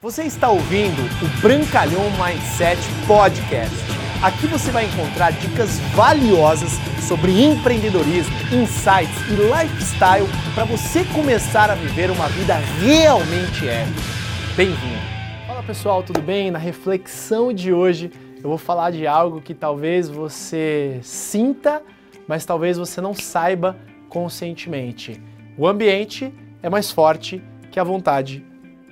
Você está ouvindo o Brancalhão Mindset Podcast. Aqui você vai encontrar dicas valiosas sobre empreendedorismo, insights e lifestyle para você começar a viver uma vida realmente épica. Bem-vindo! Fala pessoal, tudo bem? Na reflexão de hoje eu vou falar de algo que talvez você sinta, mas talvez você não saiba conscientemente. O ambiente é mais forte que a vontade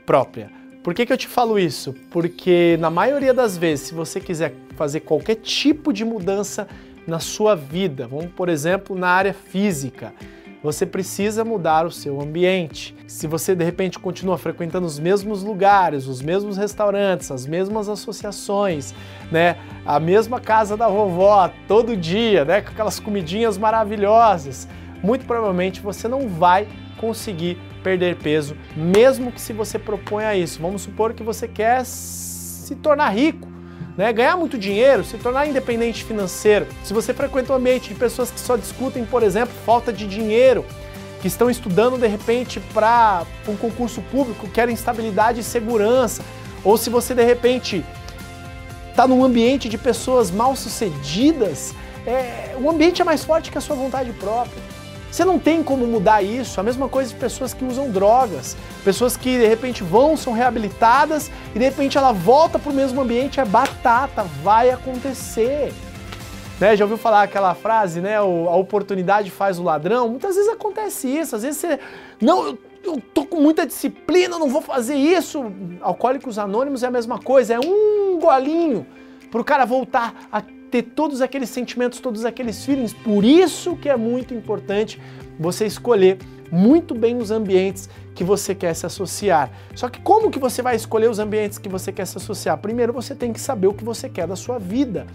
própria. Por que, que eu te falo isso? Porque na maioria das vezes, se você quiser fazer qualquer tipo de mudança na sua vida, vamos por exemplo na área física, você precisa mudar o seu ambiente. Se você de repente continua frequentando os mesmos lugares, os mesmos restaurantes, as mesmas associações, né, a mesma casa da vovó todo dia, né, com aquelas comidinhas maravilhosas, muito provavelmente você não vai conseguir perder peso, mesmo que se você proponha isso. Vamos supor que você quer se tornar rico, né? ganhar muito dinheiro, se tornar independente financeiro. Se você frequenta um ambiente de pessoas que só discutem, por exemplo, falta de dinheiro, que estão estudando de repente para um concurso público, querem estabilidade e segurança, ou se você de repente está num ambiente de pessoas mal sucedidas, é, o ambiente é mais forte que a sua vontade própria. Você não tem como mudar isso. A mesma coisa de pessoas que usam drogas, pessoas que de repente vão, são reabilitadas e de repente ela volta para o mesmo ambiente, é batata, vai acontecer. Né, já ouviu falar aquela frase, né? A oportunidade faz o ladrão? Muitas vezes acontece isso. Às vezes você. Não, eu, eu tô com muita disciplina, não vou fazer isso. Alcoólicos Anônimos é a mesma coisa, é um golinho para o cara voltar a ter todos aqueles sentimentos, todos aqueles feelings. Por isso que é muito importante você escolher muito bem os ambientes que você quer se associar. Só que como que você vai escolher os ambientes que você quer se associar? Primeiro você tem que saber o que você quer da sua vida.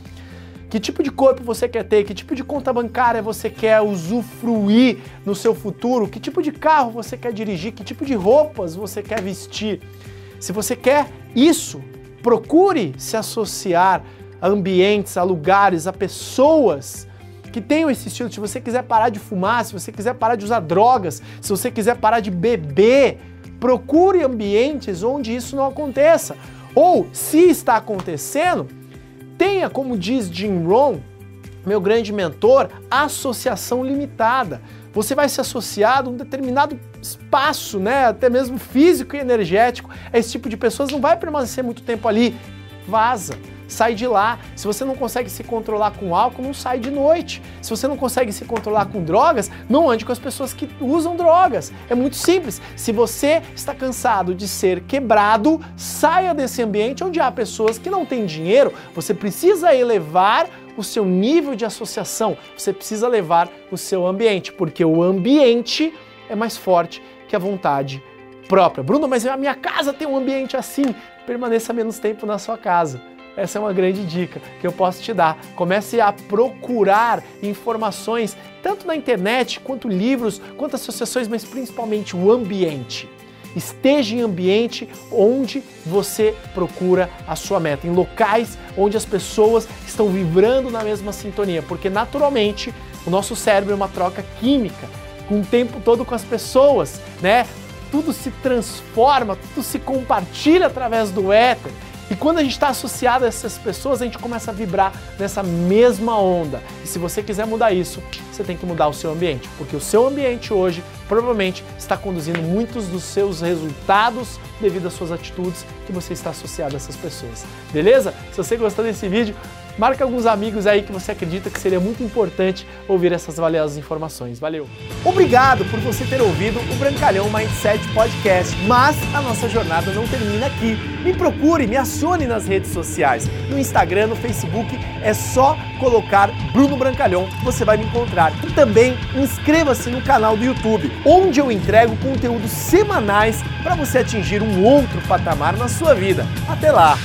Que tipo de corpo você quer ter? Que tipo de conta bancária você quer usufruir no seu futuro? Que tipo de carro você quer dirigir? Que tipo de roupas você quer vestir? Se você quer isso, procure se associar a ambientes, a lugares, a pessoas que tenham esse estilo. Se você quiser parar de fumar, se você quiser parar de usar drogas, se você quiser parar de beber, procure ambientes onde isso não aconteça. Ou, se está acontecendo, tenha, como diz Jim Rohn, meu grande mentor, associação limitada. Você vai se associar a um determinado espaço, né, até mesmo físico e energético. Esse tipo de pessoas não vai permanecer muito tempo ali. Vaza sai de lá. Se você não consegue se controlar com álcool, não sai de noite. Se você não consegue se controlar com drogas, não ande com as pessoas que usam drogas. É muito simples. Se você está cansado de ser quebrado, saia desse ambiente onde há pessoas que não têm dinheiro. Você precisa elevar o seu nível de associação, você precisa levar o seu ambiente, porque o ambiente é mais forte que a vontade própria. Bruno, mas a minha casa tem um ambiente assim. Permaneça menos tempo na sua casa. Essa é uma grande dica que eu posso te dar. Comece a procurar informações, tanto na internet, quanto livros, quanto associações, mas principalmente o ambiente. Esteja em ambiente onde você procura a sua meta, em locais onde as pessoas estão vibrando na mesma sintonia, porque naturalmente o nosso cérebro é uma troca química, com o tempo todo com as pessoas, né? Tudo se transforma, tudo se compartilha através do éter. E quando a gente está associado a essas pessoas, a gente começa a vibrar nessa mesma onda. E se você quiser mudar isso, você tem que mudar o seu ambiente, porque o seu ambiente hoje provavelmente está conduzindo muitos dos seus resultados devido às suas atitudes que você está associado a essas pessoas. Beleza? Se você gostou desse vídeo, Marca alguns amigos aí que você acredita que seria muito importante ouvir essas valiosas informações. Valeu! Obrigado por você ter ouvido o Brancalhão Mindset Podcast. Mas a nossa jornada não termina aqui. Me procure, me acione nas redes sociais. No Instagram, no Facebook, é só colocar Bruno Brancalhão, você vai me encontrar. E também inscreva-se no canal do YouTube, onde eu entrego conteúdos semanais para você atingir um outro patamar na sua vida. Até lá!